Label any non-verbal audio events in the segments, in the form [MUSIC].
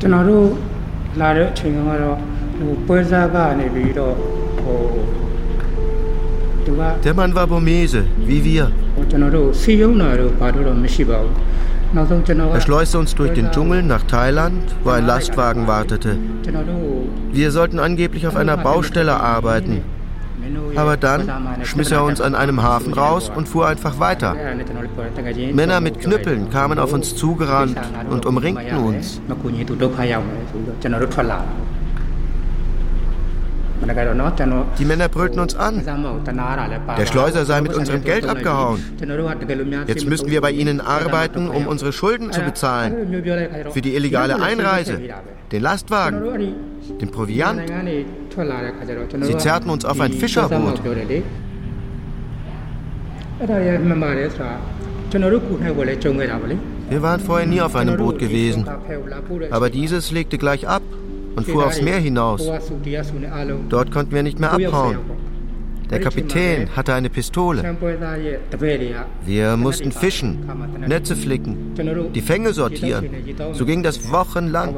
ကျွန်တော်တို့လာတဲ့အချိန်ကတော့ဟိုပွဲစားကနေပြီးတော့ဟိုသူက Der Mann war Burmese, wie wir. ဟိုကျွန်တော်တို့စီယုံတာတော့ဘာလို့တော့မရှိပါဘူးနောက်ဆုံးကျွန်တော်က Er schleuste uns durch den Dschungel nach Thailand, wo ein Lastwagen wartete. ကျွန်တော်တို့ Wir sollten angeblich auf einer Baustelle arbeiten. aber dann schmiss er uns an einem Hafen raus und fuhr einfach weiter. Männer mit Knüppeln kamen auf uns zugerannt und umringten uns. Die Männer brüllten uns an. Der Schleuser sei mit unserem Geld abgehauen. Jetzt müssen wir bei ihnen arbeiten, um unsere Schulden zu bezahlen. Für die illegale Einreise, den Lastwagen, den Proviant. Sie zerrten uns auf ein Fischerboot. Wir waren vorher nie auf einem Boot gewesen, aber dieses legte gleich ab und fuhr aufs Meer hinaus. Dort konnten wir nicht mehr abhauen. Der Kapitän hatte eine Pistole. Wir mussten fischen, Netze flicken, die Fänge sortieren. So ging das wochenlang.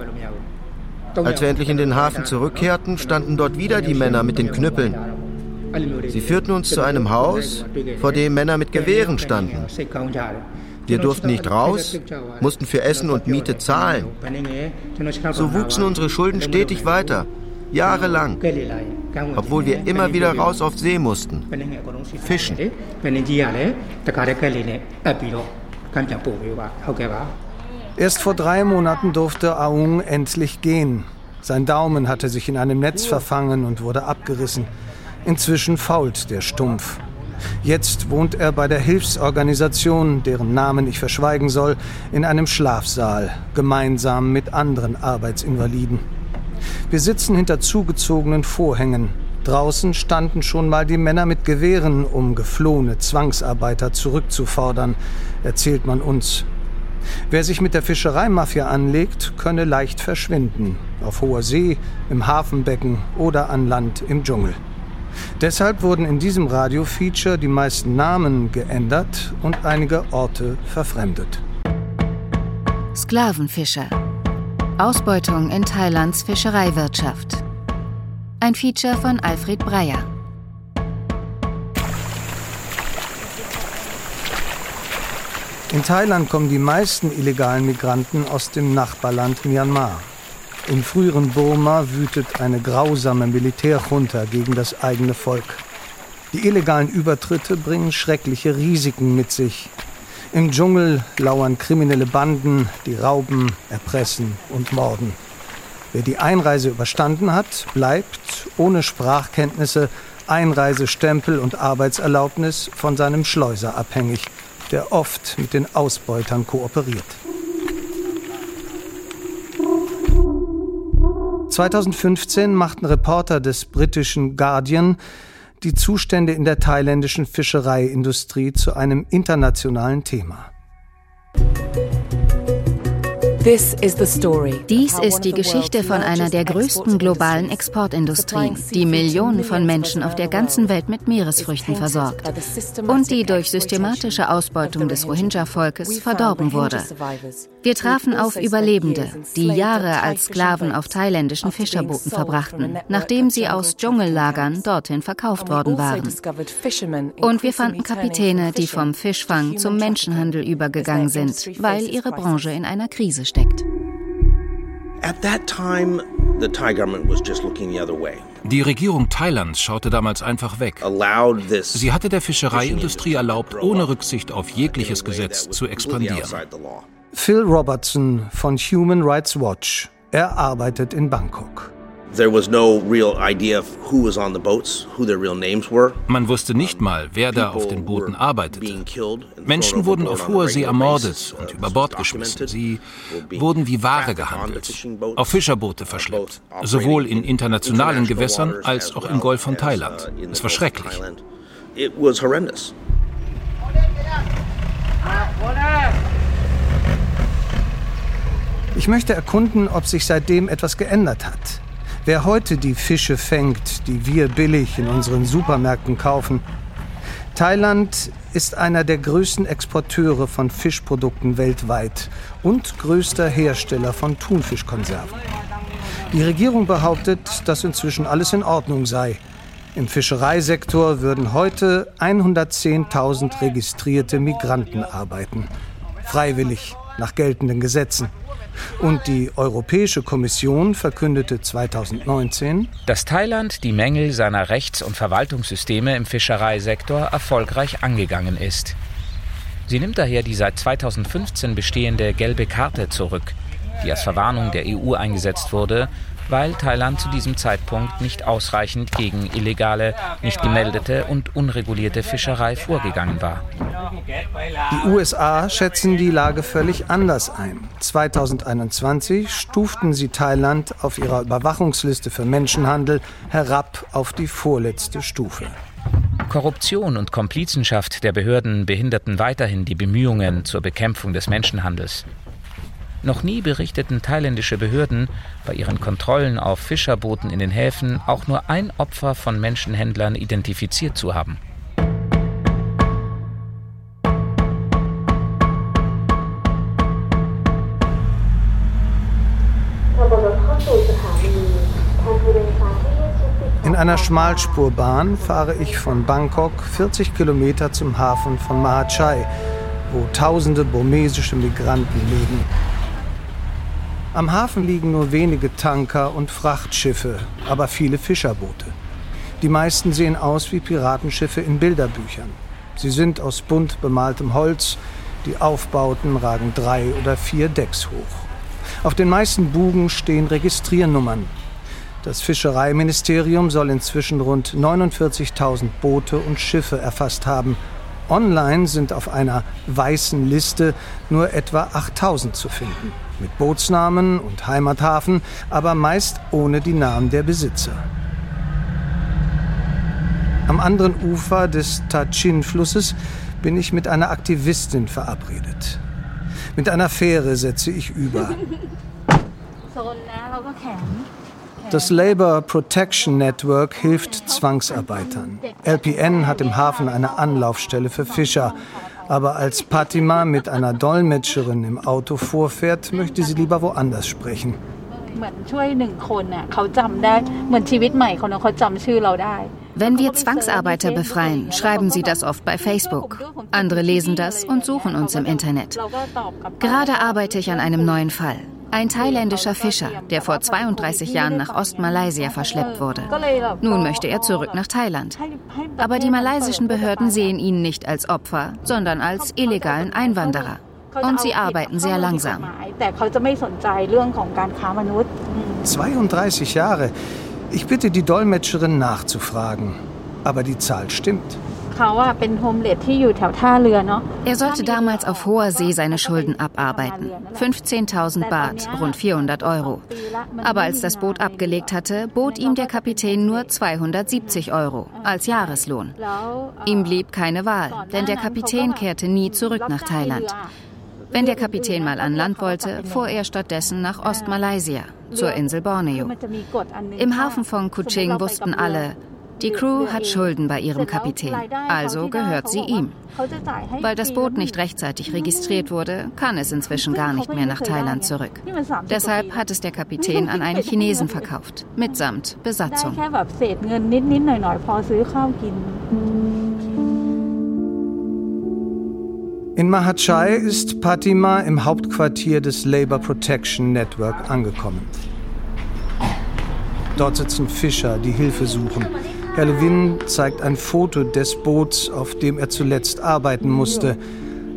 Als wir endlich in den Hafen zurückkehrten, standen dort wieder die Männer mit den Knüppeln. Sie führten uns zu einem Haus, vor dem Männer mit Gewehren standen. Wir durften nicht raus, mussten für Essen und Miete zahlen. So wuchsen unsere Schulden stetig weiter, jahrelang, obwohl wir immer wieder raus auf See mussten. Fischen. Erst vor drei Monaten durfte Aung endlich gehen. Sein Daumen hatte sich in einem Netz verfangen und wurde abgerissen. Inzwischen fault der Stumpf. Jetzt wohnt er bei der Hilfsorganisation, deren Namen ich verschweigen soll, in einem Schlafsaal, gemeinsam mit anderen Arbeitsinvaliden. Wir sitzen hinter zugezogenen Vorhängen. Draußen standen schon mal die Männer mit Gewehren, um geflohene Zwangsarbeiter zurückzufordern, erzählt man uns. Wer sich mit der Fischereimafia anlegt, könne leicht verschwinden. Auf hoher See, im Hafenbecken oder an Land im Dschungel. Deshalb wurden in diesem Radiofeature die meisten Namen geändert und einige Orte verfremdet. Sklavenfischer. Ausbeutung in Thailands Fischereiwirtschaft. Ein Feature von Alfred Breyer. In Thailand kommen die meisten illegalen Migranten aus dem Nachbarland Myanmar. Im früheren Burma wütet eine grausame Militärjunta gegen das eigene Volk. Die illegalen Übertritte bringen schreckliche Risiken mit sich. Im Dschungel lauern kriminelle Banden, die rauben, erpressen und morden. Wer die Einreise überstanden hat, bleibt ohne Sprachkenntnisse, Einreisestempel und Arbeitserlaubnis von seinem Schleuser abhängig, der oft mit den Ausbeutern kooperiert. 2015 machten Reporter des britischen Guardian die Zustände in der thailändischen Fischereiindustrie zu einem internationalen Thema. Dies ist die Geschichte von einer der größten globalen Exportindustrien, die Millionen von Menschen auf der ganzen Welt mit Meeresfrüchten versorgt und die durch systematische Ausbeutung des Rohingya-Volkes verdorben wurde. Wir trafen auf Überlebende, die Jahre als Sklaven auf thailändischen Fischerbooten verbrachten, nachdem sie aus Dschungellagern dorthin verkauft worden waren. Und wir fanden Kapitäne, die vom Fischfang zum Menschenhandel übergegangen sind, weil ihre Branche in einer Krise steckt. Die Regierung Thailands schaute damals einfach weg. Sie hatte der Fischereiindustrie erlaubt, ohne Rücksicht auf jegliches Gesetz zu expandieren. Phil Robertson von Human Rights Watch. Er arbeitet in Bangkok. Man wusste nicht mal, wer da auf den Booten arbeitete. Menschen wurden auf hoher See ermordet und über Bord geschmissen. Sie wurden wie Ware gehandelt, auf Fischerboote verschleppt, sowohl in internationalen Gewässern als auch im Golf von Thailand. Es war schrecklich. Ich möchte erkunden, ob sich seitdem etwas geändert hat. Wer heute die Fische fängt, die wir billig in unseren Supermärkten kaufen. Thailand ist einer der größten Exporteure von Fischprodukten weltweit und größter Hersteller von Thunfischkonserven. Die Regierung behauptet, dass inzwischen alles in Ordnung sei. Im Fischereisektor würden heute 110.000 registrierte Migranten arbeiten. Freiwillig, nach geltenden Gesetzen. Und die Europäische Kommission verkündete 2019, dass Thailand die Mängel seiner Rechts- und Verwaltungssysteme im Fischereisektor erfolgreich angegangen ist. Sie nimmt daher die seit 2015 bestehende gelbe Karte zurück, die als Verwarnung der EU eingesetzt wurde, weil Thailand zu diesem Zeitpunkt nicht ausreichend gegen illegale, nicht gemeldete und unregulierte Fischerei vorgegangen war. Die USA schätzen die Lage völlig anders ein. 2021 stuften sie Thailand auf ihrer Überwachungsliste für Menschenhandel herab auf die vorletzte Stufe. Korruption und Komplizenschaft der Behörden behinderten weiterhin die Bemühungen zur Bekämpfung des Menschenhandels. Noch nie berichteten thailändische Behörden bei ihren Kontrollen auf Fischerbooten in den Häfen auch nur ein Opfer von Menschenhändlern identifiziert zu haben. In einer Schmalspurbahn fahre ich von Bangkok 40 Kilometer zum Hafen von Mahachai, wo tausende burmesische Migranten leben. Am Hafen liegen nur wenige Tanker und Frachtschiffe, aber viele Fischerboote. Die meisten sehen aus wie Piratenschiffe in Bilderbüchern. Sie sind aus bunt bemaltem Holz, die Aufbauten ragen drei oder vier Decks hoch. Auf den meisten Bugen stehen Registriernummern. Das Fischereiministerium soll inzwischen rund 49.000 Boote und Schiffe erfasst haben. Online sind auf einer weißen Liste nur etwa 8.000 zu finden mit Bootsnamen und Heimathafen, aber meist ohne die Namen der Besitzer. Am anderen Ufer des Tachin-Flusses bin ich mit einer Aktivistin verabredet. Mit einer Fähre setze ich über. [LAUGHS] Das Labour Protection Network hilft Zwangsarbeitern. LPN hat im Hafen eine Anlaufstelle für Fischer. Aber als Patima mit einer Dolmetscherin im Auto vorfährt, möchte sie lieber woanders sprechen. Wenn wir Zwangsarbeiter befreien, schreiben sie das oft bei Facebook. Andere lesen das und suchen uns im Internet. Gerade arbeite ich an einem neuen Fall. Ein thailändischer Fischer, der vor 32 Jahren nach Ostmalaysia verschleppt wurde. Nun möchte er zurück nach Thailand. Aber die malaysischen Behörden sehen ihn nicht als Opfer, sondern als illegalen Einwanderer. Und sie arbeiten sehr langsam. 32 Jahre. Ich bitte die Dolmetscherin nachzufragen. Aber die Zahl stimmt. Er sollte damals auf hoher See seine Schulden abarbeiten. 15.000 Baht, rund 400 Euro. Aber als das Boot abgelegt hatte, bot ihm der Kapitän nur 270 Euro als Jahreslohn. Ihm blieb keine Wahl, denn der Kapitän kehrte nie zurück nach Thailand. Wenn der Kapitän mal an Land wollte, fuhr er stattdessen nach Ostmalaysia, zur Insel Borneo. Im Hafen von Kuching wussten alle, die Crew hat Schulden bei ihrem Kapitän, also gehört sie ihm. Weil das Boot nicht rechtzeitig registriert wurde, kann es inzwischen gar nicht mehr nach Thailand zurück. Deshalb hat es der Kapitän an einen Chinesen verkauft, mitsamt Besatzung. In Mahachai ist Patima im Hauptquartier des Labour Protection Network angekommen. Dort sitzen Fischer, die Hilfe suchen. Herr Levin zeigt ein Foto des Boots, auf dem er zuletzt arbeiten musste.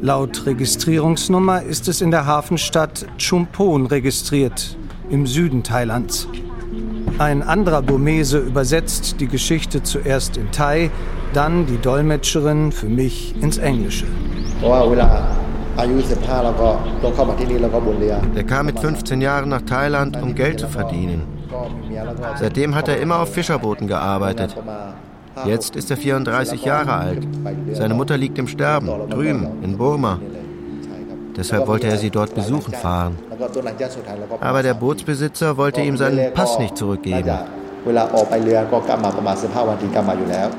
Laut Registrierungsnummer ist es in der Hafenstadt Chumpon registriert, im Süden Thailands. Ein anderer Burmese übersetzt die Geschichte zuerst in Thai, dann die Dolmetscherin für mich ins Englische. Er kam mit 15 Jahren nach Thailand, um Geld zu verdienen. Seitdem hat er immer auf Fischerbooten gearbeitet. Jetzt ist er 34 Jahre alt. Seine Mutter liegt im Sterben, drüben, in Burma. Deshalb wollte er sie dort besuchen fahren. Aber der Bootsbesitzer wollte ihm seinen Pass nicht zurückgeben.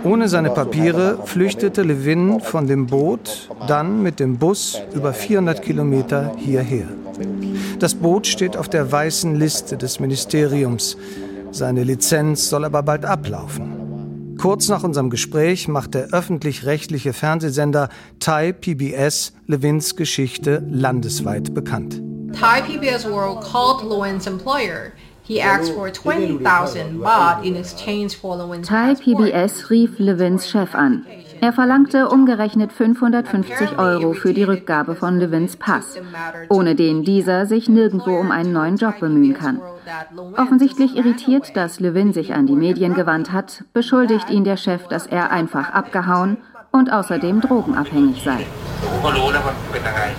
Ohne seine Papiere flüchtete Levin von dem Boot, dann mit dem Bus über 400 Kilometer hierher. Das Boot steht auf der weißen Liste des Ministeriums. Seine Lizenz soll aber bald ablaufen. Kurz nach unserem Gespräch macht der öffentlich-rechtliche Fernsehsender Thai PBS Levins Geschichte landesweit bekannt. Thai PBS World called Lewin's employer He asked for 20,000 baht in exchange for Lewin's Thai PBS rief Levins Chef an. Er verlangte umgerechnet 550 Euro für die Rückgabe von Levins Pass, ohne den dieser sich nirgendwo um einen neuen Job bemühen kann. Offensichtlich irritiert, dass Levin sich an die Medien gewandt hat, beschuldigt ihn der Chef, dass er einfach abgehauen und außerdem drogenabhängig sei.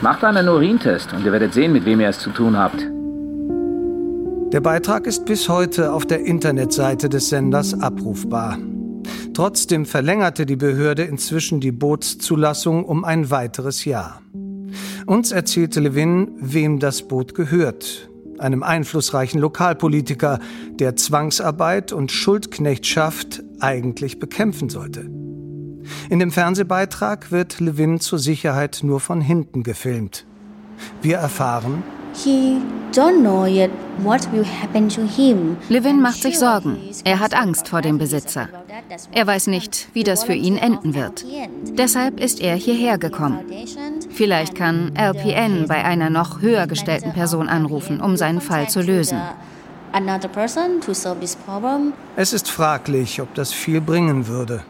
Macht einen Urintest und ihr werdet sehen, mit wem ihr es zu tun habt. Der Beitrag ist bis heute auf der Internetseite des Senders abrufbar. Trotzdem verlängerte die Behörde inzwischen die Bootszulassung um ein weiteres Jahr. Uns erzählte Levin, wem das Boot gehört. Einem einflussreichen Lokalpolitiker, der Zwangsarbeit und Schuldknechtschaft eigentlich bekämpfen sollte. In dem Fernsehbeitrag wird Levin zur Sicherheit nur von hinten gefilmt. Wir erfahren, Levin macht sich Sorgen. Er hat Angst vor dem Besitzer. Er weiß nicht, wie das für ihn enden wird. Deshalb ist er hierher gekommen. Vielleicht kann LPN bei einer noch höher gestellten Person anrufen, um seinen Fall zu lösen. Es ist fraglich, ob das viel bringen würde.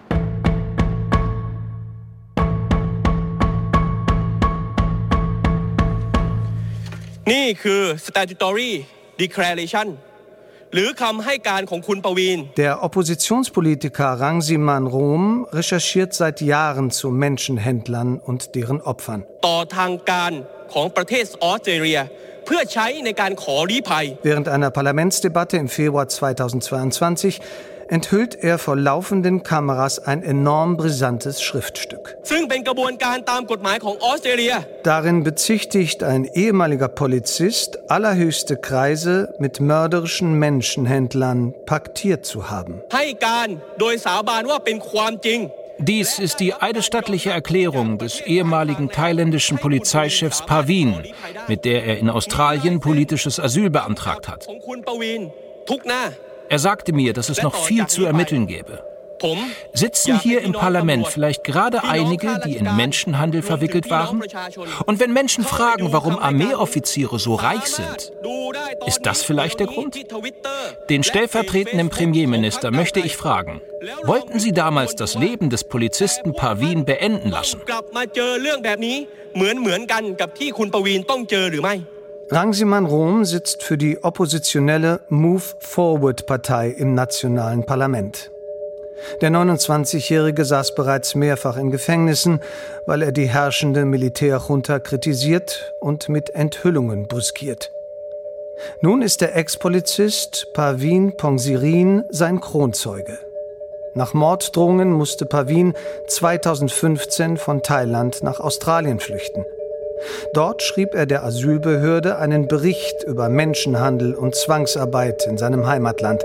นี่คือ statutory declaration หรือคำให้การของคุณปวีน Der Oppositionspolitiker Rangsiman Rom recherchiert seit Jahren zu Menschenhändlern und deren Opfern. ต่อทางการของประเทศออสเตรเลีย เพื่อใช้ในการขอลี้ภัย Während einer Parlamentsdebatte im Februar 2022 enthüllt er vor laufenden Kameras ein enorm brisantes Schriftstück. Darin bezichtigt ein ehemaliger Polizist allerhöchste Kreise mit mörderischen Menschenhändlern paktiert zu haben. Dies ist die eidesstattliche Erklärung des ehemaligen thailändischen Polizeichefs Pavin, mit der er in Australien politisches Asyl beantragt hat. Er sagte mir, dass es noch viel zu ermitteln gäbe. Sitzen hier im Parlament vielleicht gerade einige, die in Menschenhandel verwickelt waren? Und wenn Menschen fragen, warum Armeeoffiziere so reich sind, ist das vielleicht der Grund? Den stellvertretenden Premierminister möchte ich fragen, wollten Sie damals das Leben des Polizisten Pavin beenden lassen? Rangsiman Rom sitzt für die oppositionelle Move Forward Partei im nationalen Parlament. Der 29-Jährige saß bereits mehrfach in Gefängnissen, weil er die herrschende Militärjunta kritisiert und mit Enthüllungen brüskiert. Nun ist der Ex-Polizist Pavin Pongsirin sein Kronzeuge. Nach Morddrohungen musste Pavin 2015 von Thailand nach Australien flüchten. Dort schrieb er der Asylbehörde einen Bericht über Menschenhandel und Zwangsarbeit in seinem Heimatland.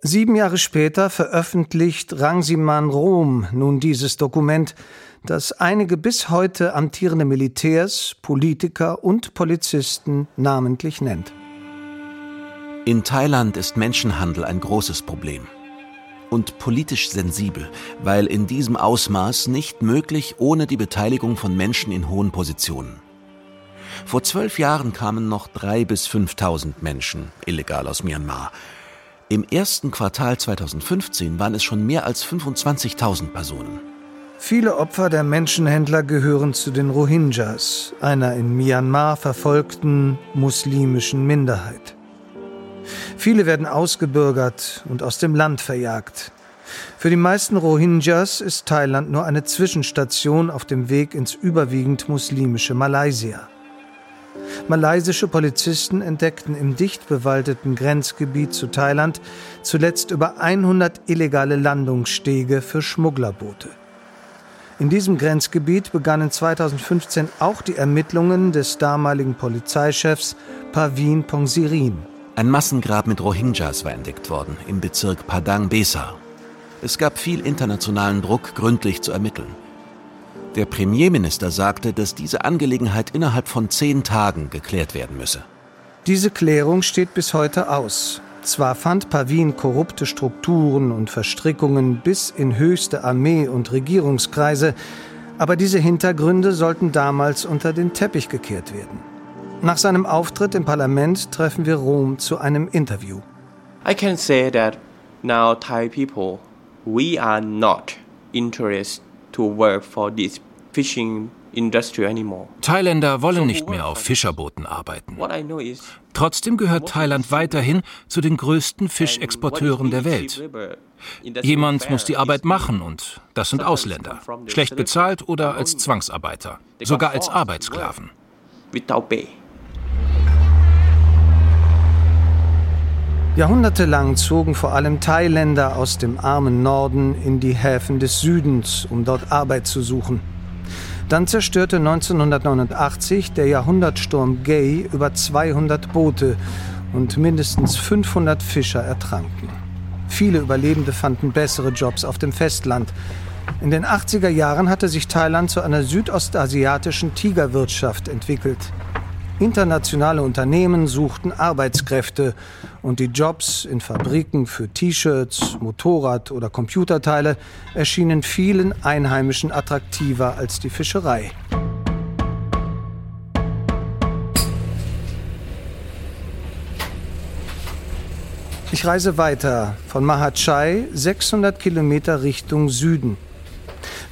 Sieben Jahre später veröffentlicht Rangsiman Rom nun dieses Dokument, das einige bis heute amtierende Militärs, Politiker und Polizisten namentlich nennt. In Thailand ist Menschenhandel ein großes Problem und politisch sensibel, weil in diesem Ausmaß nicht möglich ohne die Beteiligung von Menschen in hohen Positionen. Vor zwölf Jahren kamen noch drei bis 5.000 Menschen illegal aus Myanmar. Im ersten Quartal 2015 waren es schon mehr als 25.000 Personen. Viele Opfer der Menschenhändler gehören zu den Rohingyas, einer in Myanmar verfolgten muslimischen Minderheit. Viele werden ausgebürgert und aus dem Land verjagt. Für die meisten Rohingyas ist Thailand nur eine Zwischenstation auf dem Weg ins überwiegend muslimische Malaysia. Malaysische Polizisten entdeckten im dicht bewaldeten Grenzgebiet zu Thailand zuletzt über 100 illegale Landungsstege für Schmugglerboote. In diesem Grenzgebiet begannen 2015 auch die Ermittlungen des damaligen Polizeichefs Pavin Pongsirin. Ein Massengrab mit Rohingyas war entdeckt worden im Bezirk Padang Besar. Es gab viel internationalen Druck, gründlich zu ermitteln. Der Premierminister sagte, dass diese Angelegenheit innerhalb von zehn Tagen geklärt werden müsse. Diese Klärung steht bis heute aus. Zwar fand Pavin korrupte Strukturen und Verstrickungen bis in höchste Armee- und Regierungskreise, aber diese Hintergründe sollten damals unter den Teppich gekehrt werden. Nach seinem Auftritt im Parlament treffen wir Rom zu einem Interview. I can say that now Thai people, we are not interested to work for this fishing industry anymore. Thailänder wollen nicht mehr auf Fischerbooten arbeiten. Trotzdem gehört Thailand weiterhin zu den größten Fischexporteuren der Welt. Jemand muss die Arbeit machen und das sind Ausländer, schlecht bezahlt oder als Zwangsarbeiter, sogar als Arbeitssklaven. Jahrhundertelang zogen vor allem Thailänder aus dem armen Norden in die Häfen des Südens, um dort Arbeit zu suchen. Dann zerstörte 1989 der Jahrhundertsturm Gay über 200 Boote und mindestens 500 Fischer ertranken. Viele Überlebende fanden bessere Jobs auf dem Festland. In den 80er Jahren hatte sich Thailand zu einer südostasiatischen Tigerwirtschaft entwickelt. Internationale Unternehmen suchten Arbeitskräfte und die Jobs in Fabriken für T-Shirts, Motorrad- oder Computerteile erschienen vielen Einheimischen attraktiver als die Fischerei. Ich reise weiter von Mahachai 600 Kilometer Richtung Süden.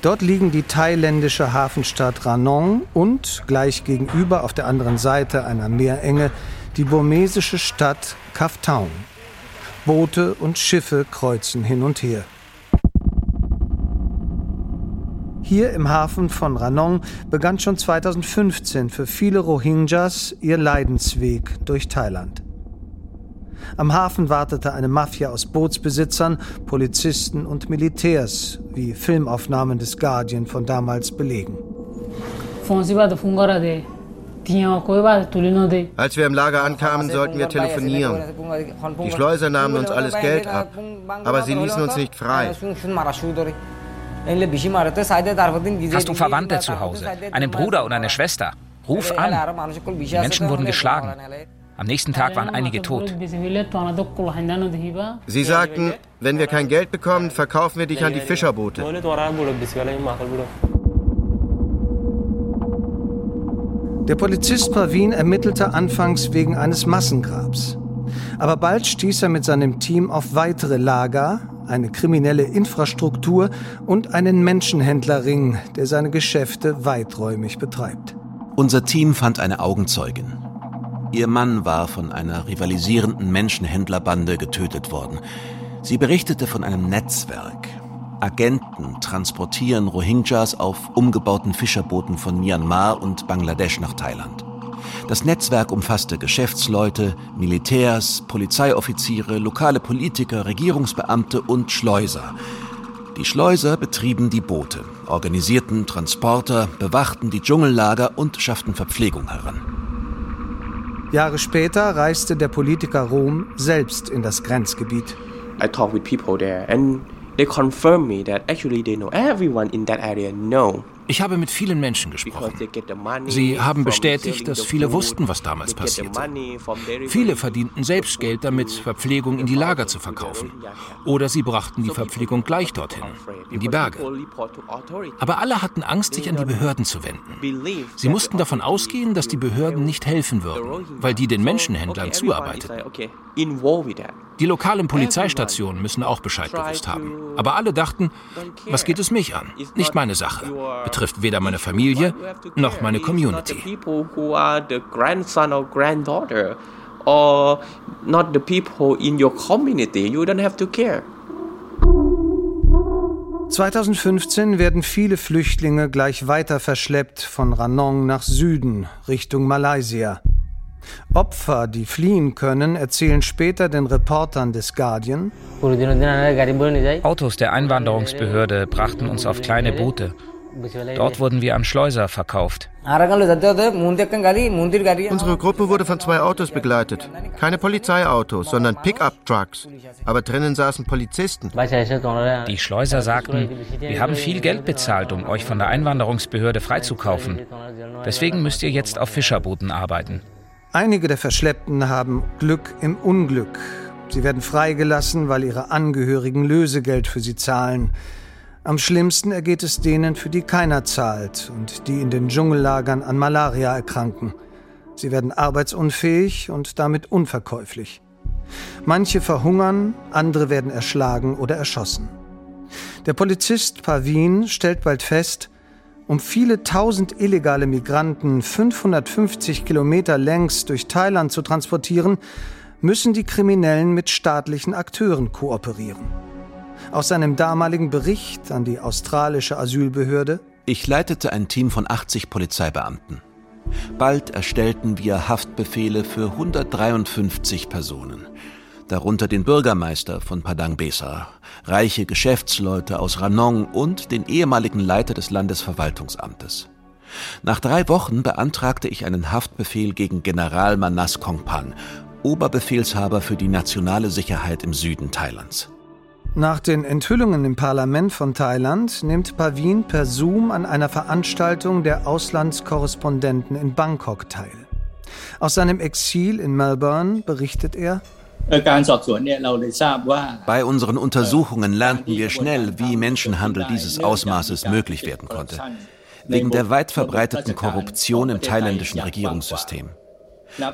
Dort liegen die thailändische Hafenstadt Ranong und gleich gegenüber auf der anderen Seite einer Meerenge die burmesische Stadt Kaftaun. Boote und Schiffe kreuzen hin und her. Hier im Hafen von Ranong begann schon 2015 für viele Rohingyas ihr Leidensweg durch Thailand. Am Hafen wartete eine Mafia aus Bootsbesitzern, Polizisten und Militärs, wie Filmaufnahmen des Guardian von damals belegen. Als wir im Lager ankamen, sollten wir telefonieren. Die Schleuser nahmen uns alles Geld ab, aber sie ließen uns nicht frei. Hast du Verwandte zu Hause? Einen Bruder oder eine Schwester? Ruf an. Die Menschen wurden geschlagen. Am nächsten Tag waren einige tot. Sie sagten, wenn wir kein Geld bekommen, verkaufen wir dich an die Fischerboote. Der Polizist Pavin ermittelte anfangs wegen eines Massengrabs. Aber bald stieß er mit seinem Team auf weitere Lager, eine kriminelle Infrastruktur und einen Menschenhändlerring, der seine Geschäfte weiträumig betreibt. Unser Team fand eine Augenzeugin, Ihr Mann war von einer rivalisierenden Menschenhändlerbande getötet worden. Sie berichtete von einem Netzwerk. Agenten transportieren Rohingyas auf umgebauten Fischerbooten von Myanmar und Bangladesch nach Thailand. Das Netzwerk umfasste Geschäftsleute, Militärs, Polizeioffiziere, lokale Politiker, Regierungsbeamte und Schleuser. Die Schleuser betrieben die Boote, organisierten Transporter, bewachten die Dschungellager und schafften Verpflegung heran. Jahre später reiste der Politiker Rom selbst in das Grenzgebiet. I talk with people there and they confirm me that actually they know everyone in that area know ich habe mit vielen Menschen gesprochen. Sie haben bestätigt, dass viele wussten, was damals passierte. Viele verdienten selbst Geld damit, Verpflegung in die Lager zu verkaufen. Oder sie brachten die Verpflegung gleich dorthin, in die Berge. Aber alle hatten Angst, sich an die Behörden zu wenden. Sie mussten davon ausgehen, dass die Behörden nicht helfen würden, weil die den Menschenhändlern zuarbeiteten. Die lokalen Polizeistationen müssen auch Bescheid gewusst haben. Aber alle dachten, was geht es mich an? Nicht meine Sache. Betrifft weder meine Familie noch meine Community. Or not the people in your community. You don't have to care. 2015 werden viele Flüchtlinge gleich weiter verschleppt von Ranong nach Süden, Richtung Malaysia. Opfer, die fliehen können, erzählen später den Reportern des Guardian. Autos der Einwanderungsbehörde brachten uns auf kleine Boote Dort wurden wir an Schleuser verkauft. Unsere Gruppe wurde von zwei Autos begleitet. Keine Polizeiautos, sondern Pickup-Trucks. Aber drinnen saßen Polizisten. Die Schleuser sagten, wir haben viel Geld bezahlt, um euch von der Einwanderungsbehörde freizukaufen. Deswegen müsst ihr jetzt auf Fischerbooten arbeiten. Einige der Verschleppten haben Glück im Unglück. Sie werden freigelassen, weil ihre Angehörigen Lösegeld für sie zahlen. Am schlimmsten ergeht es denen, für die keiner zahlt und die in den Dschungellagern an Malaria erkranken. Sie werden arbeitsunfähig und damit unverkäuflich. Manche verhungern, andere werden erschlagen oder erschossen. Der Polizist Pavin stellt bald fest, um viele tausend illegale Migranten 550 Kilometer längs durch Thailand zu transportieren, müssen die Kriminellen mit staatlichen Akteuren kooperieren. Aus seinem damaligen Bericht an die australische Asylbehörde Ich leitete ein Team von 80 Polizeibeamten. Bald erstellten wir Haftbefehle für 153 Personen, darunter den Bürgermeister von Padang Besa, reiche Geschäftsleute aus Ranong und den ehemaligen Leiter des Landesverwaltungsamtes. Nach drei Wochen beantragte ich einen Haftbefehl gegen General Manas Kongpan, Oberbefehlshaber für die nationale Sicherheit im Süden Thailands. Nach den Enthüllungen im Parlament von Thailand nimmt Pavin per Zoom an einer Veranstaltung der Auslandskorrespondenten in Bangkok teil. Aus seinem Exil in Melbourne berichtet er, bei unseren Untersuchungen lernten wir schnell, wie Menschenhandel dieses Ausmaßes möglich werden konnte. Wegen der weit verbreiteten Korruption im thailändischen Regierungssystem.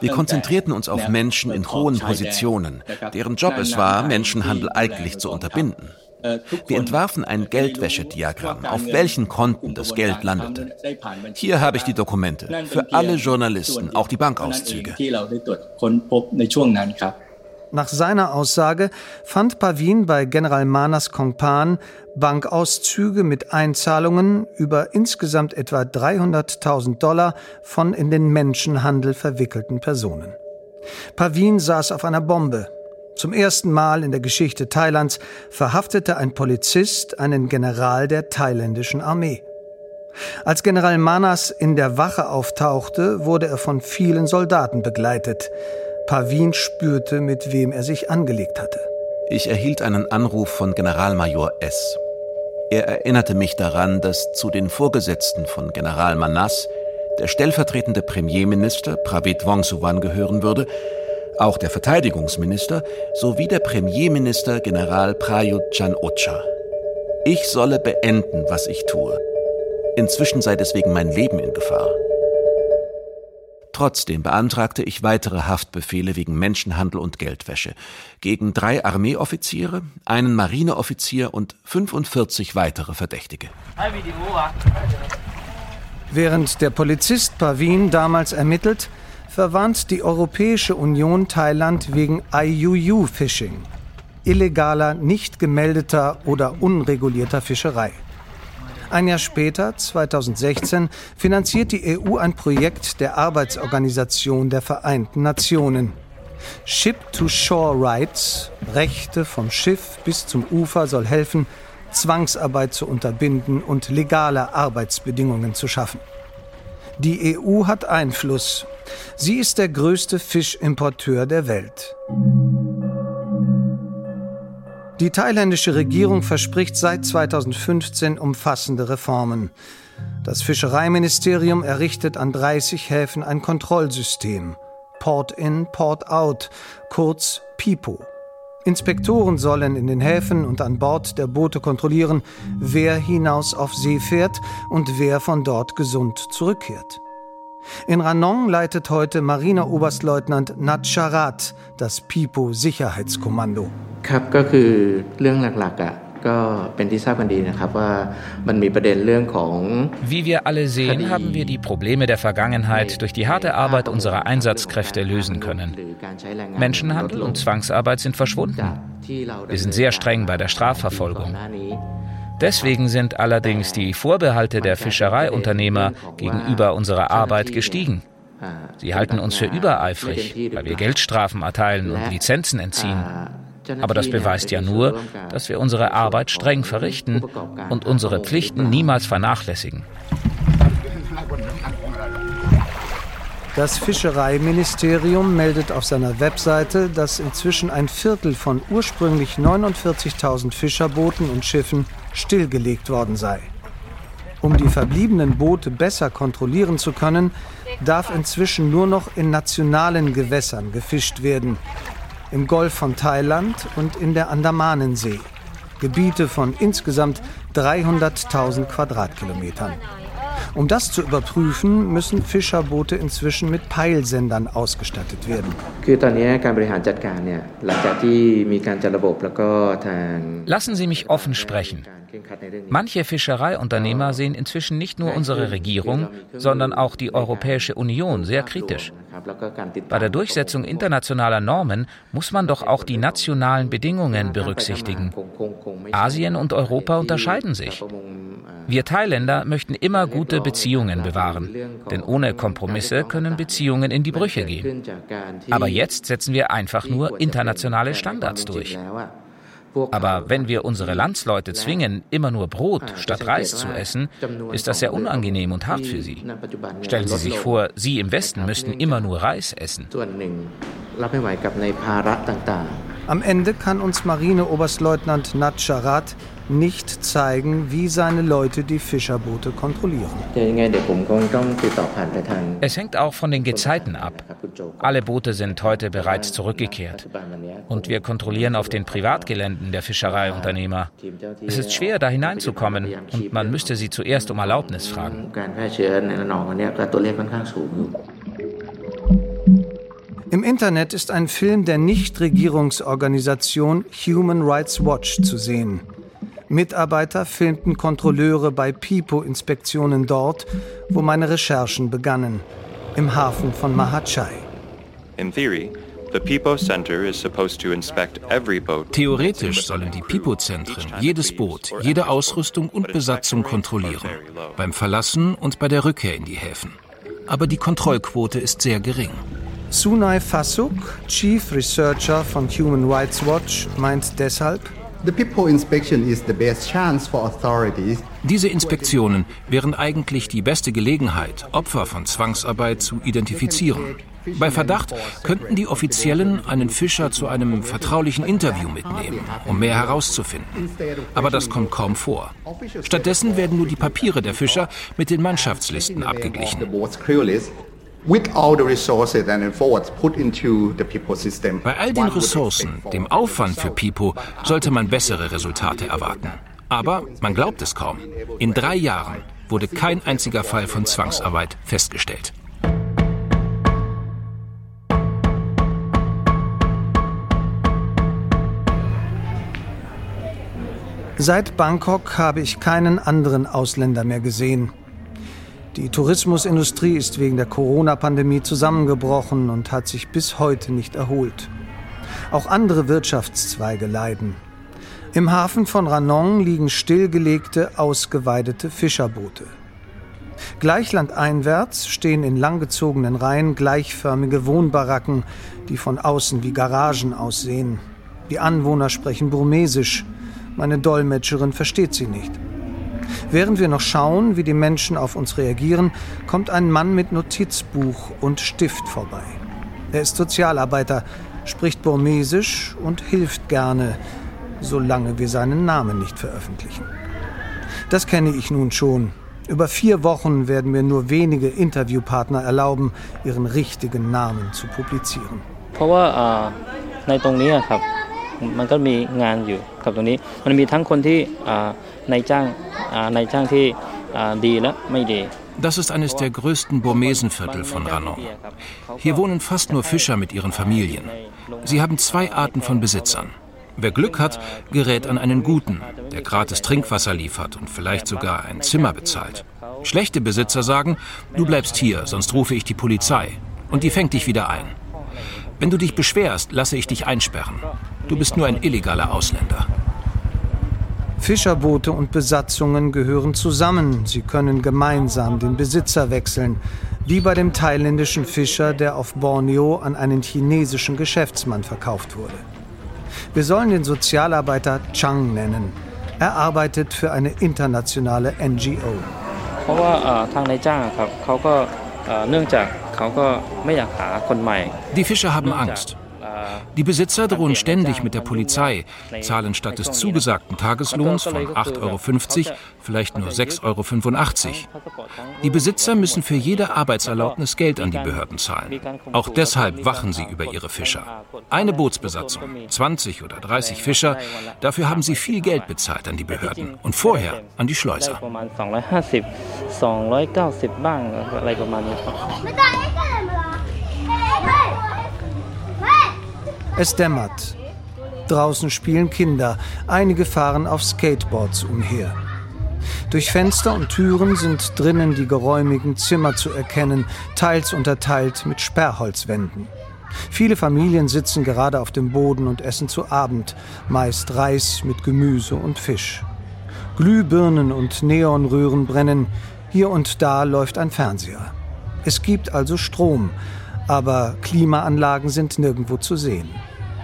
Wir konzentrierten uns auf Menschen in hohen Positionen, deren Job es war, Menschenhandel eigentlich zu unterbinden. Wir entwarfen ein Geldwäschediagramm, auf welchen Konten das Geld landete. Hier habe ich die Dokumente für alle Journalisten, auch die Bankauszüge. Nach seiner Aussage fand Pavin bei General Manas Kongpan Bankauszüge mit Einzahlungen über insgesamt etwa 300.000 Dollar von in den Menschenhandel verwickelten Personen. Pavin saß auf einer Bombe. Zum ersten Mal in der Geschichte Thailands verhaftete ein Polizist einen General der thailändischen Armee. Als General Manas in der Wache auftauchte, wurde er von vielen Soldaten begleitet. Pavin spürte, mit wem er sich angelegt hatte. Ich erhielt einen Anruf von Generalmajor S. Er erinnerte mich daran, dass zu den Vorgesetzten von General Manas der stellvertretende Premierminister Pravet Wongsuwan gehören würde, auch der Verteidigungsminister sowie der Premierminister General Prayut Chan Ocha. Ich solle beenden, was ich tue. Inzwischen sei deswegen mein Leben in Gefahr. Trotzdem beantragte ich weitere Haftbefehle wegen Menschenhandel und Geldwäsche gegen drei Armeeoffiziere, einen Marineoffizier und 45 weitere Verdächtige. Während der Polizist Pavin damals ermittelt, verwarnt die Europäische Union Thailand wegen IUU-Fishing, illegaler, nicht gemeldeter oder unregulierter Fischerei. Ein Jahr später, 2016, finanziert die EU ein Projekt der Arbeitsorganisation der Vereinten Nationen. Ship-to-Shore Rights, Rechte vom Schiff bis zum Ufer, soll helfen, Zwangsarbeit zu unterbinden und legale Arbeitsbedingungen zu schaffen. Die EU hat Einfluss. Sie ist der größte Fischimporteur der Welt. Die thailändische Regierung verspricht seit 2015 umfassende Reformen. Das Fischereiministerium errichtet an 30 Häfen ein Kontrollsystem. Port in, Port out, kurz PIPO. Inspektoren sollen in den Häfen und an Bord der Boote kontrollieren, wer hinaus auf See fährt und wer von dort gesund zurückkehrt. In Ranong leitet heute Marineoberstleutnant Nat Charat das PIPO-Sicherheitskommando. ครับก็คือเรื่องหลักๆอ่ะ Wie wir alle sehen, haben wir die Probleme der Vergangenheit durch die harte Arbeit unserer Einsatzkräfte lösen können. Menschenhandel und Zwangsarbeit sind verschwunden. Wir sind sehr streng bei der Strafverfolgung. Deswegen sind allerdings die Vorbehalte der Fischereiunternehmer gegenüber unserer Arbeit gestiegen. Sie halten uns für übereifrig, weil wir Geldstrafen erteilen und Lizenzen entziehen. Aber das beweist ja nur, dass wir unsere Arbeit streng verrichten und unsere Pflichten niemals vernachlässigen. Das Fischereiministerium meldet auf seiner Webseite, dass inzwischen ein Viertel von ursprünglich 49.000 Fischerbooten und Schiffen stillgelegt worden sei. Um die verbliebenen Boote besser kontrollieren zu können, darf inzwischen nur noch in nationalen Gewässern gefischt werden. Im Golf von Thailand und in der Andamanensee. Gebiete von insgesamt 300.000 Quadratkilometern. Um das zu überprüfen, müssen Fischerboote inzwischen mit Peilsendern ausgestattet werden. Lassen Sie mich offen sprechen. Manche Fischereiunternehmer sehen inzwischen nicht nur unsere Regierung, sondern auch die Europäische Union sehr kritisch. Bei der Durchsetzung internationaler Normen muss man doch auch die nationalen Bedingungen berücksichtigen. Asien und Europa unterscheiden sich. Wir Thailänder möchten immer gute Beziehungen bewahren, denn ohne Kompromisse können Beziehungen in die Brüche gehen. Aber jetzt setzen wir einfach nur internationale Standards durch. Aber wenn wir unsere Landsleute zwingen, immer nur Brot statt Reis zu essen, ist das sehr unangenehm und hart für sie. Stellen Sie sich vor, Sie im Westen müssten immer nur Reis essen. Am Ende kann uns Marineoberstleutnant Natscharat nicht zeigen, wie seine Leute die Fischerboote kontrollieren. Es hängt auch von den Gezeiten ab. Alle Boote sind heute bereits zurückgekehrt. Und wir kontrollieren auf den Privatgeländen der Fischereiunternehmer. Es ist schwer, da hineinzukommen und man müsste sie zuerst um Erlaubnis fragen. Im Internet ist ein Film der Nichtregierungsorganisation Human Rights Watch zu sehen. Mitarbeiter filmten Kontrolleure bei Pipo-Inspektionen dort, wo meine Recherchen begannen, im Hafen von Mahachai. Theoretisch sollen die Pipo-Zentren jedes Boot, jede Ausrüstung und Besatzung kontrollieren, beim Verlassen und bei der Rückkehr in die Häfen. Aber die Kontrollquote ist sehr gering. Sunai Fasuk, Chief Researcher von Human Rights Watch, meint deshalb, diese Inspektionen wären eigentlich die beste Gelegenheit, Opfer von Zwangsarbeit zu identifizieren. Bei Verdacht könnten die Offiziellen einen Fischer zu einem vertraulichen Interview mitnehmen, um mehr herauszufinden. Aber das kommt kaum vor. Stattdessen werden nur die Papiere der Fischer mit den Mannschaftslisten abgeglichen. Bei all den Ressourcen, dem Aufwand für Pipo, sollte man bessere Resultate erwarten. Aber man glaubt es kaum. In drei Jahren wurde kein einziger Fall von Zwangsarbeit festgestellt. Seit Bangkok habe ich keinen anderen Ausländer mehr gesehen. Die Tourismusindustrie ist wegen der Corona-Pandemie zusammengebrochen und hat sich bis heute nicht erholt. Auch andere Wirtschaftszweige leiden. Im Hafen von Ranong liegen stillgelegte, ausgeweidete Fischerboote. Gleichlandeinwärts stehen in langgezogenen Reihen gleichförmige Wohnbaracken, die von außen wie Garagen aussehen. Die Anwohner sprechen Burmesisch. Meine Dolmetscherin versteht sie nicht. Während wir noch schauen, wie die Menschen auf uns reagieren, kommt ein Mann mit Notizbuch und Stift vorbei. Er ist Sozialarbeiter, spricht Burmesisch und hilft gerne, solange wir seinen Namen nicht veröffentlichen. Das kenne ich nun schon. Über vier Wochen werden mir nur wenige Interviewpartner erlauben, ihren richtigen Namen zu publizieren. เพราะว่าในตรงนี้ครับมันก็มีงานอยู่กับตรงนี้มันมีทั้งคนที่นายจ้างนายจ้างที่ดีและไม่ดี Das ist eines der größten Burmesenviertel von Ranong. Hier wohnen fast nur Fischer mit ihren Familien. Sie haben zwei Arten von Besitzern. Wer Glück hat, gerät an einen guten, der gratis Trinkwasser liefert und vielleicht sogar ein Zimmer bezahlt. Schlechte Besitzer sagen, du bleibst hier, sonst rufe ich die Polizei. Und die fängt dich wieder ein. Wenn du dich beschwerst, lasse ich dich einsperren. Du bist nur ein illegaler Ausländer. Fischerboote und Besatzungen gehören zusammen. Sie können gemeinsam den Besitzer wechseln, wie bei dem thailändischen Fischer, der auf Borneo an einen chinesischen Geschäftsmann verkauft wurde. Wir sollen den Sozialarbeiter Chang nennen. Er arbeitet für eine internationale NGO. Die Fischer haben Angst. Die Besitzer drohen ständig mit der Polizei, zahlen statt des zugesagten Tageslohns von 8,50 Euro vielleicht nur 6,85 Euro. Die Besitzer müssen für jede Arbeitserlaubnis Geld an die Behörden zahlen. Auch deshalb wachen sie über ihre Fischer. Eine Bootsbesatzung, 20 oder 30 Fischer, dafür haben sie viel Geld bezahlt an die Behörden. und vorher an die Schleuser. Es dämmert. Draußen spielen Kinder, einige fahren auf Skateboards umher. Durch Fenster und Türen sind drinnen die geräumigen Zimmer zu erkennen, teils unterteilt mit Sperrholzwänden. Viele Familien sitzen gerade auf dem Boden und essen zu Abend, meist Reis mit Gemüse und Fisch. Glühbirnen und Neonröhren brennen, hier und da läuft ein Fernseher. Es gibt also Strom, aber Klimaanlagen sind nirgendwo zu sehen.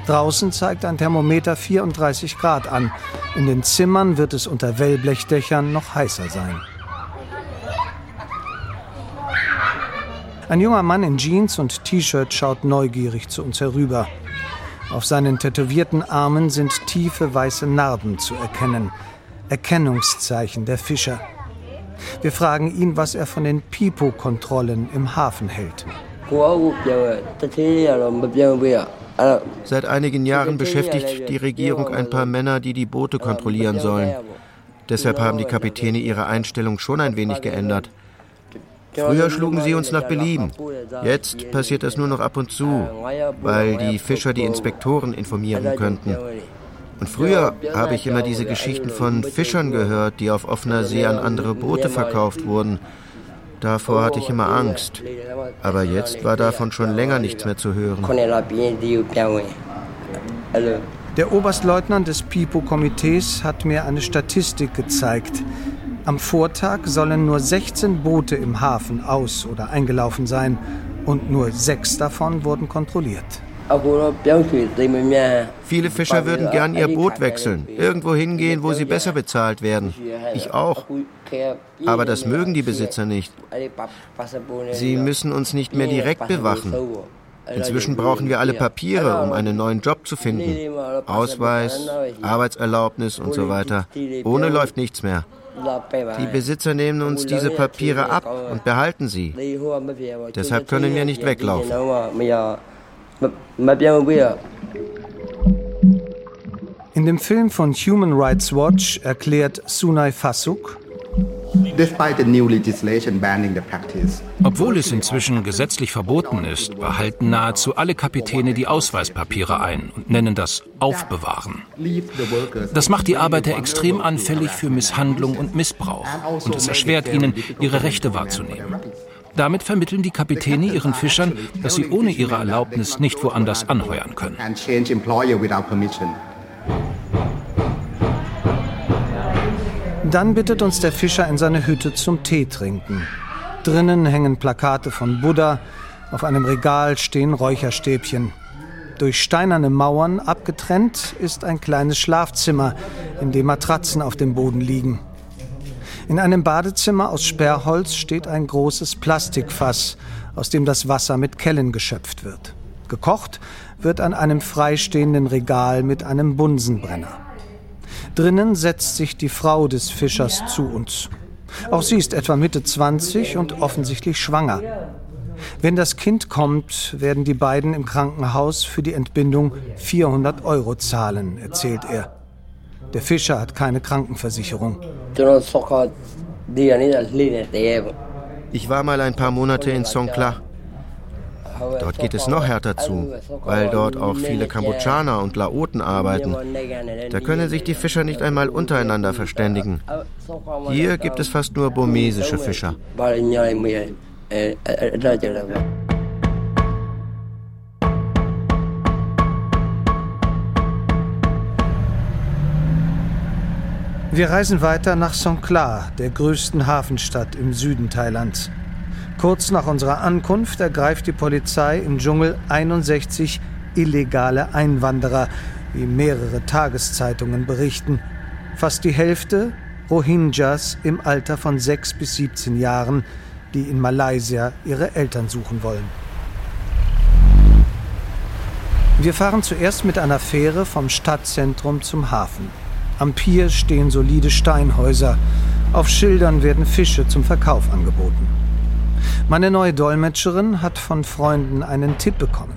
Draußen zeigt ein Thermometer 34 Grad an. In den Zimmern wird es unter Wellblechdächern noch heißer sein. Ein junger Mann in Jeans und T-Shirt schaut neugierig zu uns herüber. Auf seinen tätowierten Armen sind tiefe weiße Narben zu erkennen. Erkennungszeichen der Fischer. Wir fragen ihn, was er von den Pipo-Kontrollen im Hafen hält. Seit einigen Jahren beschäftigt die Regierung ein paar Männer, die die Boote kontrollieren sollen. Deshalb haben die Kapitäne ihre Einstellung schon ein wenig geändert. Früher schlugen sie uns nach Belieben. Jetzt passiert das nur noch ab und zu, weil die Fischer die Inspektoren informieren könnten. Und früher habe ich immer diese Geschichten von Fischern gehört, die auf offener See an andere Boote verkauft wurden. Davor hatte ich immer Angst. Aber jetzt war davon schon länger nichts mehr zu hören. Der Oberstleutnant des PIPO-Komitees hat mir eine Statistik gezeigt. Am Vortag sollen nur 16 Boote im Hafen aus- oder eingelaufen sein und nur sechs davon wurden kontrolliert. Viele Fischer würden gern ihr Boot wechseln, irgendwo hingehen, wo sie besser bezahlt werden. Ich auch. Aber das mögen die Besitzer nicht. Sie müssen uns nicht mehr direkt bewachen. Inzwischen brauchen wir alle Papiere, um einen neuen Job zu finden. Ausweis, Arbeitserlaubnis und so weiter. Ohne läuft nichts mehr. Die Besitzer nehmen uns diese Papiere ab und behalten sie. Deshalb können wir nicht weglaufen. In dem Film von Human Rights Watch erklärt Sunay Fasuk, obwohl es inzwischen gesetzlich verboten ist, behalten nahezu alle Kapitäne die Ausweispapiere ein und nennen das Aufbewahren. Das macht die Arbeiter extrem anfällig für Misshandlung und Missbrauch und es erschwert ihnen, ihre Rechte wahrzunehmen. Damit vermitteln die Kapitäne ihren Fischern, dass sie ohne ihre Erlaubnis nicht woanders anheuern können. Dann bittet uns der Fischer in seine Hütte zum Tee trinken. Drinnen hängen Plakate von Buddha, auf einem Regal stehen Räucherstäbchen. Durch steinerne Mauern abgetrennt ist ein kleines Schlafzimmer, in dem Matratzen auf dem Boden liegen. In einem Badezimmer aus Sperrholz steht ein großes Plastikfass, aus dem das Wasser mit Kellen geschöpft wird. Gekocht wird an einem freistehenden Regal mit einem Bunsenbrenner. Drinnen setzt sich die Frau des Fischers zu uns. Auch sie ist etwa Mitte 20 und offensichtlich schwanger. Wenn das Kind kommt, werden die beiden im Krankenhaus für die Entbindung 400 Euro zahlen, erzählt er. Der Fischer hat keine Krankenversicherung. Ich war mal ein paar Monate in Songkla. Dort geht es noch härter zu, weil dort auch viele Kambodschaner und Laoten arbeiten. Da können sich die Fischer nicht einmal untereinander verständigen. Hier gibt es fast nur burmesische Fischer. Wir reisen weiter nach Songkhla, der größten Hafenstadt im Süden Thailands. Kurz nach unserer Ankunft ergreift die Polizei im Dschungel 61 illegale Einwanderer, wie mehrere Tageszeitungen berichten. Fast die Hälfte Rohingyas im Alter von 6 bis 17 Jahren, die in Malaysia ihre Eltern suchen wollen. Wir fahren zuerst mit einer Fähre vom Stadtzentrum zum Hafen. Am Pier stehen solide Steinhäuser. Auf Schildern werden Fische zum Verkauf angeboten. Meine neue Dolmetscherin hat von Freunden einen Tipp bekommen.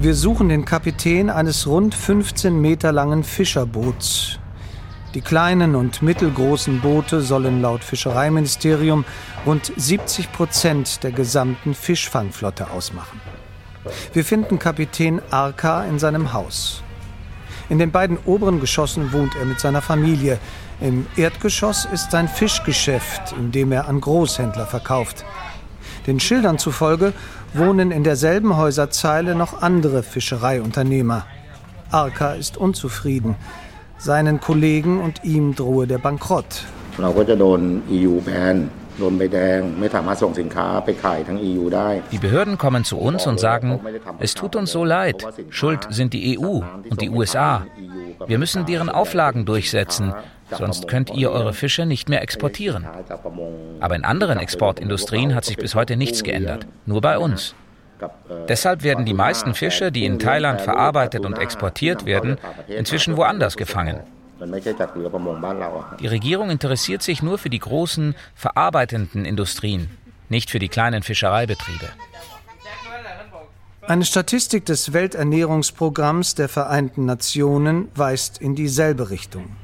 Wir suchen den Kapitän eines rund 15 Meter langen Fischerboots. Die kleinen und mittelgroßen Boote sollen laut Fischereiministerium rund 70 Prozent der gesamten Fischfangflotte ausmachen. Wir finden Kapitän Arka in seinem Haus. In den beiden oberen Geschossen wohnt er mit seiner Familie. Im Erdgeschoss ist sein Fischgeschäft, in dem er an Großhändler verkauft. Den Schildern zufolge wohnen in derselben Häuserzeile noch andere Fischereiunternehmer. Arka ist unzufrieden. Seinen Kollegen und ihm drohe der Bankrott. Die Behörden kommen zu uns und sagen, es tut uns so leid, schuld sind die EU und die USA. Wir müssen deren Auflagen durchsetzen, sonst könnt ihr eure Fische nicht mehr exportieren. Aber in anderen Exportindustrien hat sich bis heute nichts geändert, nur bei uns. Deshalb werden die meisten Fische, die in Thailand verarbeitet und exportiert werden, inzwischen woanders gefangen. Die Regierung interessiert sich nur für die großen verarbeitenden Industrien, nicht für die kleinen Fischereibetriebe. Eine Statistik des Welternährungsprogramms der Vereinten Nationen weist in dieselbe Richtung.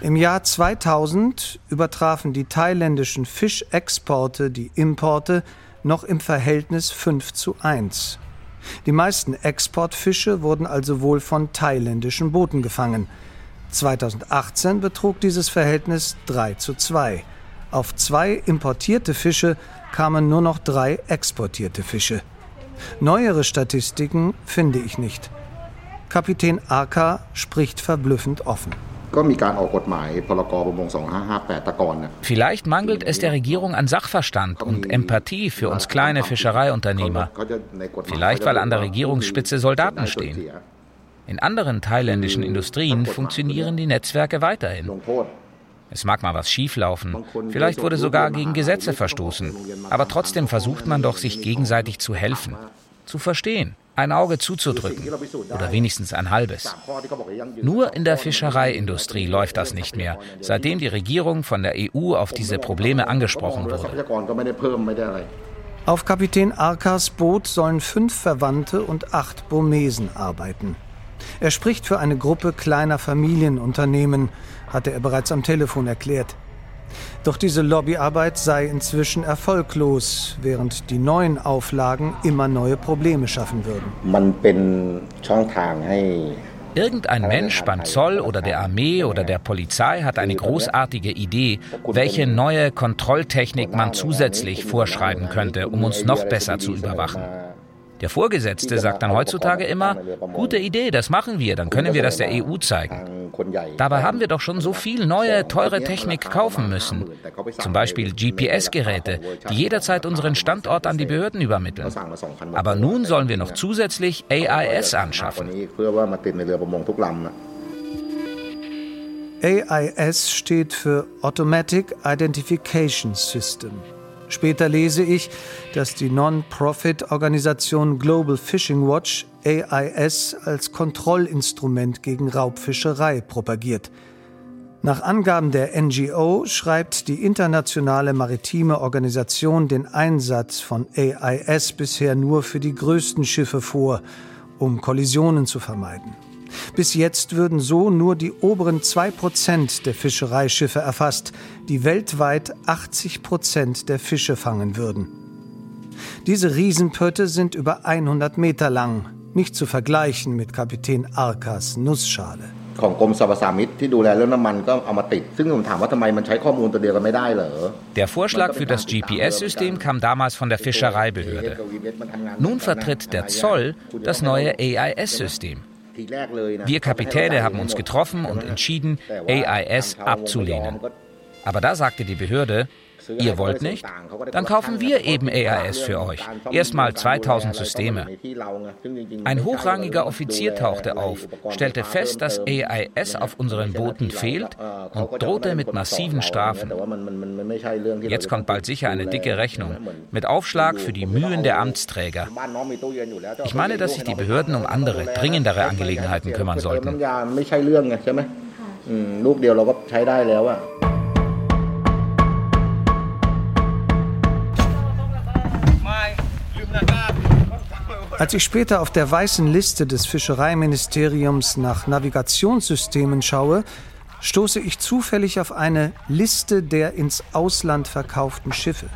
Im Jahr 2000 übertrafen die thailändischen Fischexporte die Importe noch im Verhältnis 5 zu 1. Die meisten Exportfische wurden also wohl von thailändischen Booten gefangen. 2018 betrug dieses Verhältnis 3 zu 2. Auf zwei importierte Fische kamen nur noch drei exportierte Fische. Neuere Statistiken finde ich nicht. Kapitän Aka spricht verblüffend offen. Vielleicht mangelt es der Regierung an Sachverstand und Empathie für uns kleine Fischereiunternehmer. Vielleicht, weil an der Regierungsspitze Soldaten stehen. In anderen thailändischen Industrien funktionieren die Netzwerke weiterhin. Es mag mal was schieflaufen, vielleicht wurde sogar gegen Gesetze verstoßen, aber trotzdem versucht man doch, sich gegenseitig zu helfen, zu verstehen, ein Auge zuzudrücken. Oder wenigstens ein halbes. Nur in der Fischereiindustrie läuft das nicht mehr, seitdem die Regierung von der EU auf diese Probleme angesprochen wurde. Auf Kapitän Arkas Boot sollen fünf Verwandte und acht Burmesen arbeiten. Er spricht für eine Gruppe kleiner Familienunternehmen, hatte er bereits am Telefon erklärt. Doch diese Lobbyarbeit sei inzwischen erfolglos, während die neuen Auflagen immer neue Probleme schaffen würden. Irgendein Mensch beim Zoll oder der Armee oder der Polizei hat eine großartige Idee, welche neue Kontrolltechnik man zusätzlich vorschreiben könnte, um uns noch besser zu überwachen. Der Vorgesetzte sagt dann heutzutage immer, gute Idee, das machen wir, dann können wir das der EU zeigen. Dabei haben wir doch schon so viel neue, teure Technik kaufen müssen. Zum Beispiel GPS-Geräte, die jederzeit unseren Standort an die Behörden übermitteln. Aber nun sollen wir noch zusätzlich AIS anschaffen. AIS steht für Automatic Identification System. Später lese ich, dass die Non-Profit-Organisation Global Fishing Watch AIS als Kontrollinstrument gegen Raubfischerei propagiert. Nach Angaben der NGO schreibt die internationale maritime Organisation den Einsatz von AIS bisher nur für die größten Schiffe vor, um Kollisionen zu vermeiden. Bis jetzt würden so nur die oberen 2% der Fischereischiffe erfasst, die weltweit 80% der Fische fangen würden. Diese Riesenpötte sind über 100 Meter lang, nicht zu vergleichen mit Kapitän Arkas Nussschale. Der Vorschlag für das GPS-System kam damals von der Fischereibehörde. Nun vertritt der Zoll das neue AIS-System. Wir Kapitäne haben uns getroffen und entschieden, AIS abzulehnen. Aber da sagte die Behörde, Ihr wollt nicht? Dann kaufen wir eben EAS für euch. Erstmal 2000 Systeme. Ein hochrangiger Offizier tauchte auf, stellte fest, dass EAS auf unseren Booten fehlt und drohte mit massiven Strafen. Jetzt kommt bald sicher eine dicke Rechnung mit Aufschlag für die Mühen der Amtsträger. Ich meine, dass sich die Behörden um andere, dringendere Angelegenheiten kümmern sollten. ลูกเดียวเราก็ใช้ได้แล้วอะ Als ich später auf der weißen Liste des Fischereiministeriums nach Navigationssystemen schaue, stoße ich zufällig auf eine Liste der ins Ausland verkauften Schiffe.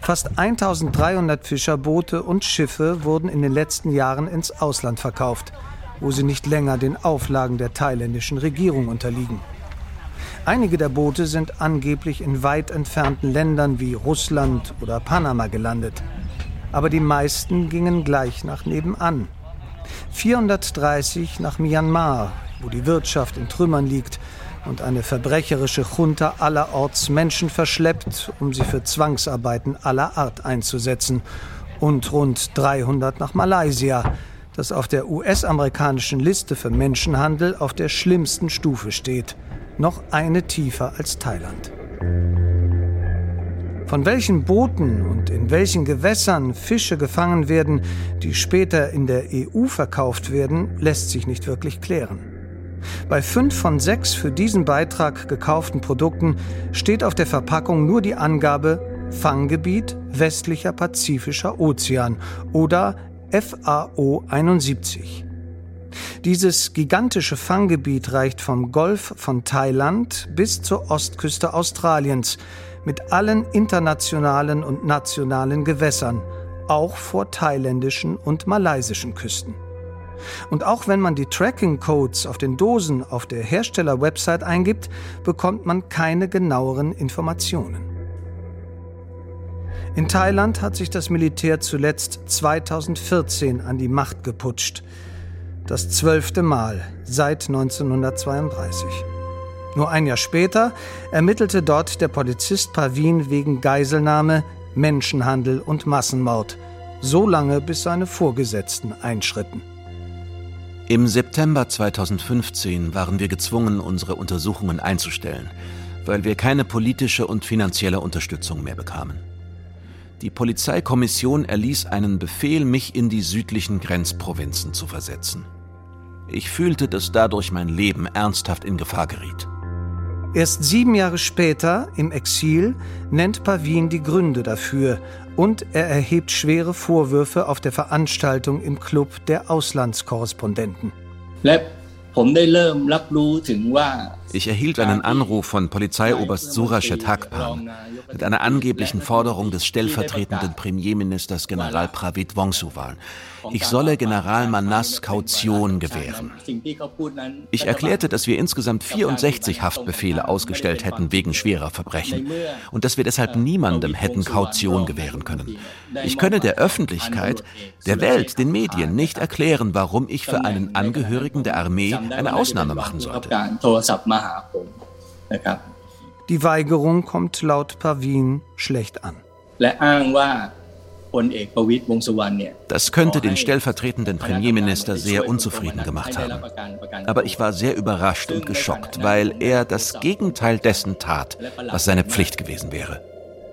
Fast 1300 Fischerboote und Schiffe wurden in den letzten Jahren ins Ausland verkauft, wo sie nicht länger den Auflagen der thailändischen Regierung unterliegen. Einige der Boote sind angeblich in weit entfernten Ländern wie Russland oder Panama gelandet aber die meisten gingen gleich nach nebenan. 430 nach Myanmar, wo die Wirtschaft in Trümmern liegt und eine verbrecherische Junta allerorts Menschen verschleppt, um sie für Zwangsarbeiten aller Art einzusetzen. Und rund 300 nach Malaysia, das auf der US-amerikanischen Liste für Menschenhandel auf der schlimmsten Stufe steht. Noch eine tiefer als Thailand. Von welchen Booten und in welchen Gewässern Fische gefangen werden, die später in der EU verkauft werden, lässt sich nicht wirklich klären. Bei fünf von sechs für diesen Beitrag gekauften Produkten steht auf der Verpackung nur die Angabe Fanggebiet westlicher Pazifischer Ozean oder FAO 71. Dieses gigantische Fanggebiet reicht vom Golf von Thailand bis zur Ostküste Australiens, mit allen internationalen und nationalen Gewässern, auch vor thailändischen und malaysischen Küsten. Und auch wenn man die Tracking-Codes auf den Dosen auf der Hersteller-Website eingibt, bekommt man keine genaueren Informationen. In Thailand hat sich das Militär zuletzt 2014 an die Macht geputscht. Das zwölfte Mal seit 1932. Nur ein Jahr später ermittelte dort der Polizist Pavin wegen Geiselnahme, Menschenhandel und Massenmord, so lange bis seine Vorgesetzten einschritten. Im September 2015 waren wir gezwungen, unsere Untersuchungen einzustellen, weil wir keine politische und finanzielle Unterstützung mehr bekamen. Die Polizeikommission erließ einen Befehl, mich in die südlichen Grenzprovinzen zu versetzen. Ich fühlte, dass dadurch mein Leben ernsthaft in Gefahr geriet. Erst sieben Jahre später, im Exil, nennt Pavin die Gründe dafür und er erhebt schwere Vorwürfe auf der Veranstaltung im Club der Auslandskorrespondenten. Ich erhielt einen Anruf von Polizeioberst Surashet Hakpan mit einer angeblichen Forderung des stellvertretenden Premierministers General Pravid Wongsuwan. Ich solle General Manas Kaution gewähren. Ich erklärte, dass wir insgesamt 64 Haftbefehle ausgestellt hätten wegen schwerer Verbrechen und dass wir deshalb niemandem hätten Kaution gewähren können. Ich könne der Öffentlichkeit, der Welt, den Medien nicht erklären, warum ich für einen Angehörigen der Armee eine Ausnahme machen sollte. Die Weigerung kommt laut Pavin schlecht an. Das könnte den stellvertretenden Premierminister sehr unzufrieden gemacht haben. Aber ich war sehr überrascht und geschockt, weil er das Gegenteil dessen tat, was seine Pflicht gewesen wäre.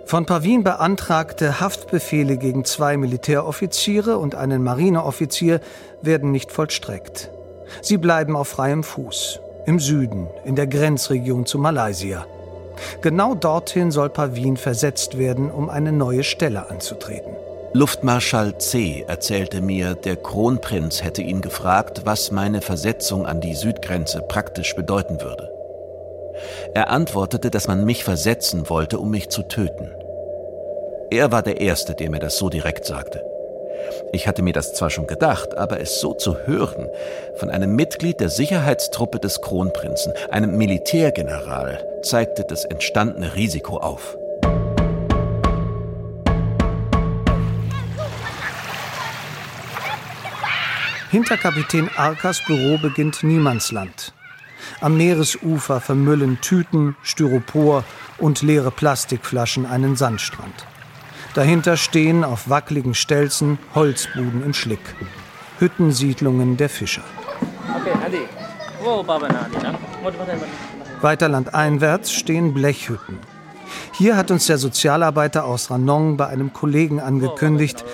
Von Pavin beantragte Haftbefehle gegen zwei Militäroffiziere und einen Marineoffizier werden nicht vollstreckt. Sie bleiben auf freiem Fuß, im Süden, in der Grenzregion zu Malaysia. Genau dorthin soll Pavin versetzt werden, um eine neue Stelle anzutreten. Luftmarschall C. erzählte mir, der Kronprinz hätte ihn gefragt, was meine Versetzung an die Südgrenze praktisch bedeuten würde. Er antwortete, dass man mich versetzen wollte, um mich zu töten. Er war der Erste, der mir das so direkt sagte. Ich hatte mir das zwar schon gedacht, aber es so zu hören, von einem Mitglied der Sicherheitstruppe des Kronprinzen, einem Militärgeneral, zeigte das entstandene Risiko auf. Hinter Kapitän Arkas Büro beginnt Niemandsland. Am Meeresufer vermüllen Tüten, Styropor und leere Plastikflaschen einen Sandstrand. Dahinter stehen auf wackeligen Stelzen Holzbuden im Schlick. Hüttensiedlungen der Fischer. Weiter landeinwärts stehen Blechhütten. Hier hat uns der Sozialarbeiter aus Ranong bei einem Kollegen angekündigt,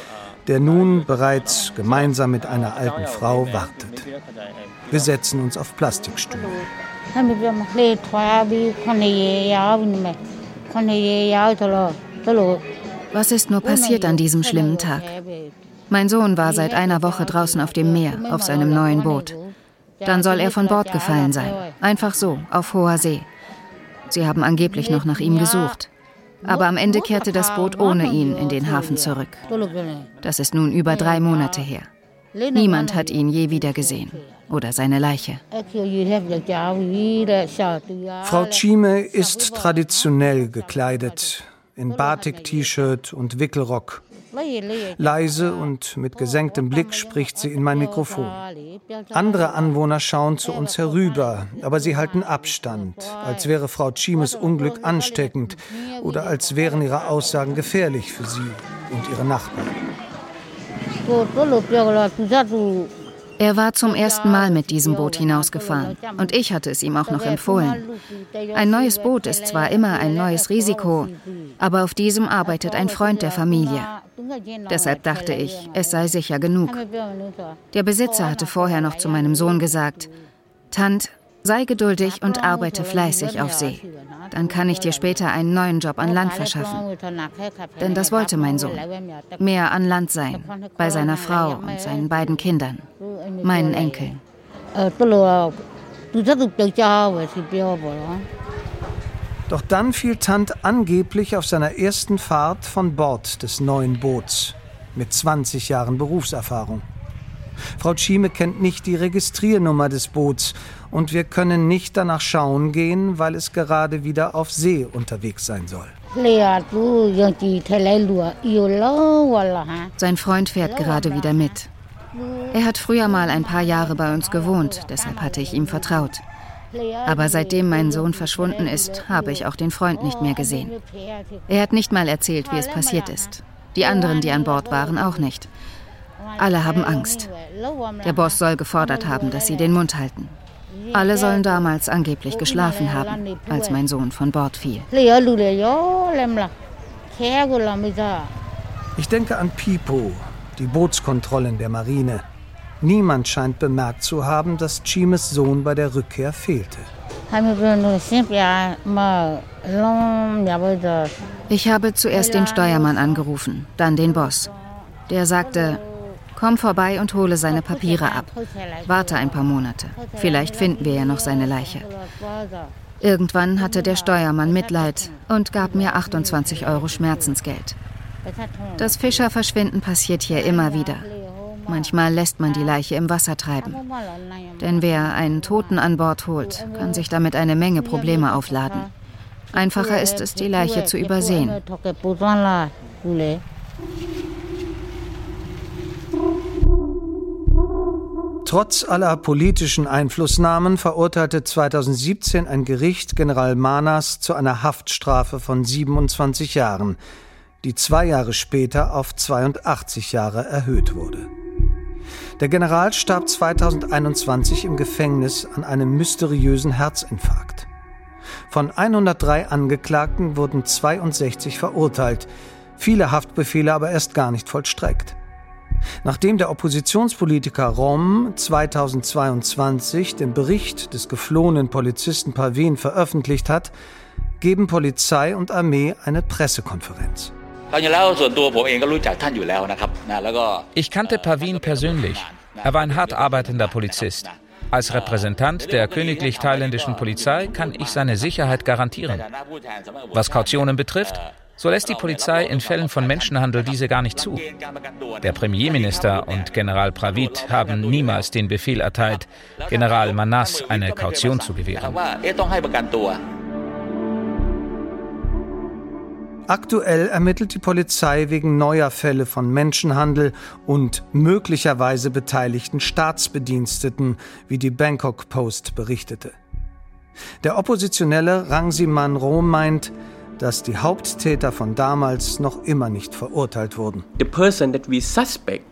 der nun bereits gemeinsam mit einer alten Frau wartet. Wir setzen uns auf Plastikstühle. Was ist nur passiert an diesem schlimmen Tag? Mein Sohn war seit einer Woche draußen auf dem Meer, auf seinem neuen Boot. Dann soll er von Bord gefallen sein. Einfach so, auf hoher See. Sie haben angeblich noch nach ihm gesucht. Aber am Ende kehrte das Boot ohne ihn in den Hafen zurück. Das ist nun über drei Monate her. Niemand hat ihn je wieder gesehen oder seine Leiche. Frau Chime ist traditionell gekleidet, in Batik-T-Shirt und Wickelrock. Leise und mit gesenktem Blick spricht sie in mein Mikrofon. Andere Anwohner schauen zu uns herüber, aber sie halten Abstand, als wäre Frau Chimes Unglück ansteckend oder als wären ihre Aussagen gefährlich für sie und ihre Nachbarn. Er war zum ersten Mal mit diesem Boot hinausgefahren und ich hatte es ihm auch noch empfohlen. Ein neues Boot ist zwar immer ein neues Risiko, aber auf diesem arbeitet ein Freund der Familie. Deshalb dachte ich, es sei sicher genug. Der Besitzer hatte vorher noch zu meinem Sohn gesagt, Tant, sei geduldig und arbeite fleißig auf See. Dann kann ich dir später einen neuen Job an Land verschaffen. Denn das wollte mein Sohn. Mehr an Land sein, bei seiner Frau und seinen beiden Kindern, meinen Enkeln. Doch dann fiel Tant angeblich auf seiner ersten Fahrt von Bord des neuen Boots mit 20 Jahren Berufserfahrung. Frau Schieme kennt nicht die Registriernummer des Boots und wir können nicht danach schauen gehen, weil es gerade wieder auf See unterwegs sein soll. Sein Freund fährt gerade wieder mit. Er hat früher mal ein paar Jahre bei uns gewohnt, deshalb hatte ich ihm vertraut. Aber seitdem mein Sohn verschwunden ist, habe ich auch den Freund nicht mehr gesehen. Er hat nicht mal erzählt, wie es passiert ist. Die anderen, die an Bord waren, auch nicht. Alle haben Angst. Der Boss soll gefordert haben, dass sie den Mund halten. Alle sollen damals angeblich geschlafen haben, als mein Sohn von Bord fiel. Ich denke an Pipo, die Bootskontrollen der Marine. Niemand scheint bemerkt zu haben, dass Chimes Sohn bei der Rückkehr fehlte. Ich habe zuerst den Steuermann angerufen, dann den Boss. Der sagte, komm vorbei und hole seine Papiere ab. Warte ein paar Monate. Vielleicht finden wir ja noch seine Leiche. Irgendwann hatte der Steuermann Mitleid und gab mir 28 Euro Schmerzensgeld. Das Fischerverschwinden passiert hier immer wieder. Manchmal lässt man die Leiche im Wasser treiben. Denn wer einen Toten an Bord holt, kann sich damit eine Menge Probleme aufladen. Einfacher ist es, die Leiche zu übersehen. Trotz aller politischen Einflussnahmen verurteilte 2017 ein Gericht General Manas zu einer Haftstrafe von 27 Jahren, die zwei Jahre später auf 82 Jahre erhöht wurde. Der General starb 2021 im Gefängnis an einem mysteriösen Herzinfarkt. Von 103 Angeklagten wurden 62 verurteilt, viele Haftbefehle aber erst gar nicht vollstreckt. Nachdem der Oppositionspolitiker Rom 2022 den Bericht des geflohenen Polizisten Pavin veröffentlicht hat, geben Polizei und Armee eine Pressekonferenz. Ich kannte Pavin persönlich. Er war ein hart arbeitender Polizist. Als Repräsentant der königlich thailändischen Polizei kann ich seine Sicherheit garantieren. Was Kautionen betrifft, so lässt die Polizei in Fällen von Menschenhandel diese gar nicht zu. Der Premierminister und General Pravid haben niemals den Befehl erteilt, General Manas eine Kaution zu gewähren. Aktuell ermittelt die Polizei wegen neuer Fälle von Menschenhandel und möglicherweise beteiligten Staatsbediensteten, wie die Bangkok Post berichtete. Der Oppositionelle Rangsiman Rom meint, dass die Haupttäter von damals noch immer nicht verurteilt wurden. The person that we suspect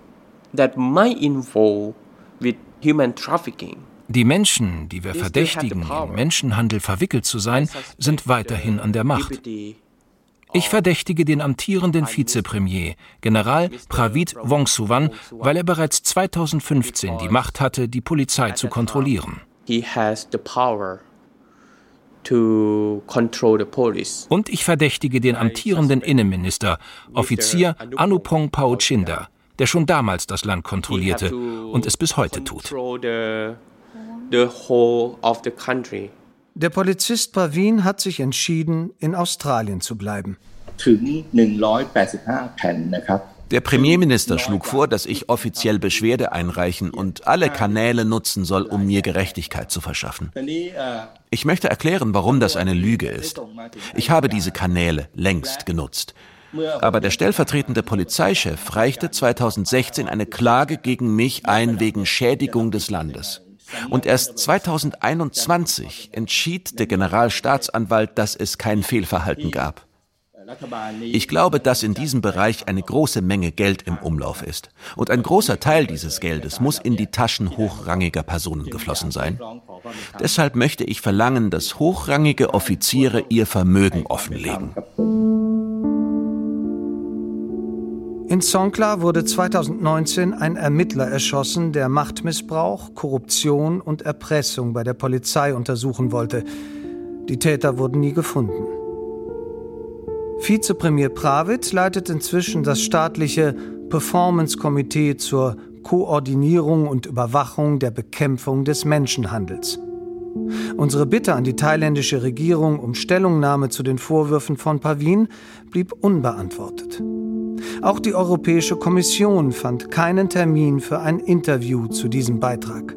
that might involve with human trafficking die Menschen, die wir verdächtigen, in Menschenhandel verwickelt zu sein, sind weiterhin an der Macht. Ich verdächtige den amtierenden Vizepremier, General Pravid Wongsuwan, weil er bereits 2015 die Macht hatte, die Polizei zu kontrollieren. Und ich verdächtige den amtierenden Innenminister, Offizier Anupong Paochinda, der schon damals das Land kontrollierte und es bis heute tut. Der Polizist Pravin hat sich entschieden, in Australien zu bleiben. Der Premierminister schlug vor, dass ich offiziell Beschwerde einreichen und alle Kanäle nutzen soll, um mir Gerechtigkeit zu verschaffen. Ich möchte erklären, warum das eine Lüge ist. Ich habe diese Kanäle längst genutzt. Aber der stellvertretende Polizeichef reichte 2016 eine Klage gegen mich ein wegen Schädigung des Landes. Und erst 2021 entschied der Generalstaatsanwalt, dass es kein Fehlverhalten gab. Ich glaube, dass in diesem Bereich eine große Menge Geld im Umlauf ist. Und ein großer Teil dieses Geldes muss in die Taschen hochrangiger Personen geflossen sein. Deshalb möchte ich verlangen, dass hochrangige Offiziere ihr Vermögen offenlegen. In Songkla wurde 2019 ein Ermittler erschossen, der Machtmissbrauch, Korruption und Erpressung bei der Polizei untersuchen wollte. Die Täter wurden nie gefunden. Vizepremier Pravit leitet inzwischen das staatliche Performance-Komitee zur Koordinierung und Überwachung der Bekämpfung des Menschenhandels. Unsere Bitte an die thailändische Regierung um Stellungnahme zu den Vorwürfen von Pavin blieb unbeantwortet. Auch die Europäische Kommission fand keinen Termin für ein Interview zu diesem Beitrag.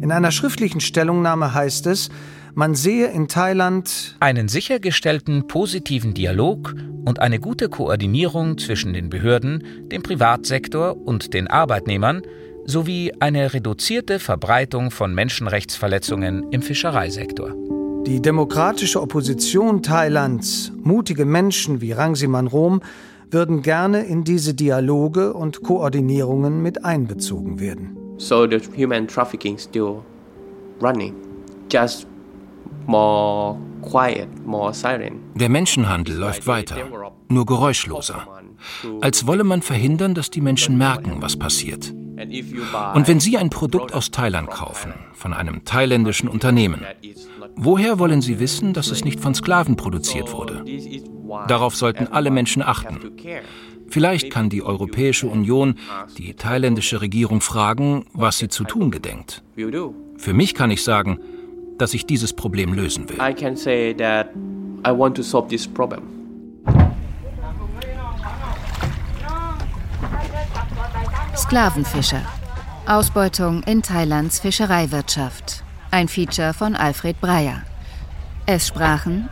In einer schriftlichen Stellungnahme heißt es, man sehe in Thailand einen sichergestellten positiven Dialog und eine gute Koordinierung zwischen den Behörden, dem Privatsektor und den Arbeitnehmern sowie eine reduzierte Verbreitung von Menschenrechtsverletzungen im Fischereisektor. Die demokratische Opposition Thailands, mutige Menschen wie Rangsiman Rom, würden gerne in diese Dialoge und Koordinierungen mit einbezogen werden. So the human trafficking still running, just Der Menschenhandel läuft weiter, nur geräuschloser. Als wolle man verhindern, dass die Menschen merken, was passiert. Und wenn Sie ein Produkt aus Thailand kaufen, von einem thailändischen Unternehmen, woher wollen Sie wissen, dass es nicht von Sklaven produziert wurde? Darauf sollten alle Menschen achten. Vielleicht kann die Europäische Union die thailändische Regierung fragen, was sie zu tun gedenkt. Für mich kann ich sagen, dass ich dieses Problem lösen will. Sklavenfischer. Ausbeutung in Thailands Fischereiwirtschaft. Ein Feature von Alfred Breyer. Es sprachen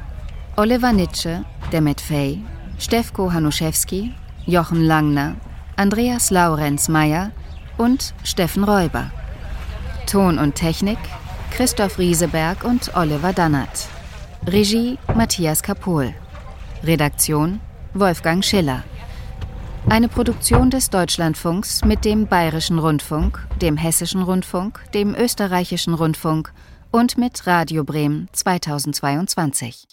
Oliver Nitsche, Demet Fey, Stefko Hanuszewski, Jochen Langner, Andreas Laurenz Meyer und Steffen Räuber. Ton und Technik Christoph Rieseberg und Oliver Dannert. Regie Matthias Kapohl. Redaktion Wolfgang Schiller. Eine Produktion des Deutschlandfunks mit dem Bayerischen Rundfunk, dem Hessischen Rundfunk, dem Österreichischen Rundfunk und mit Radio Bremen 2022.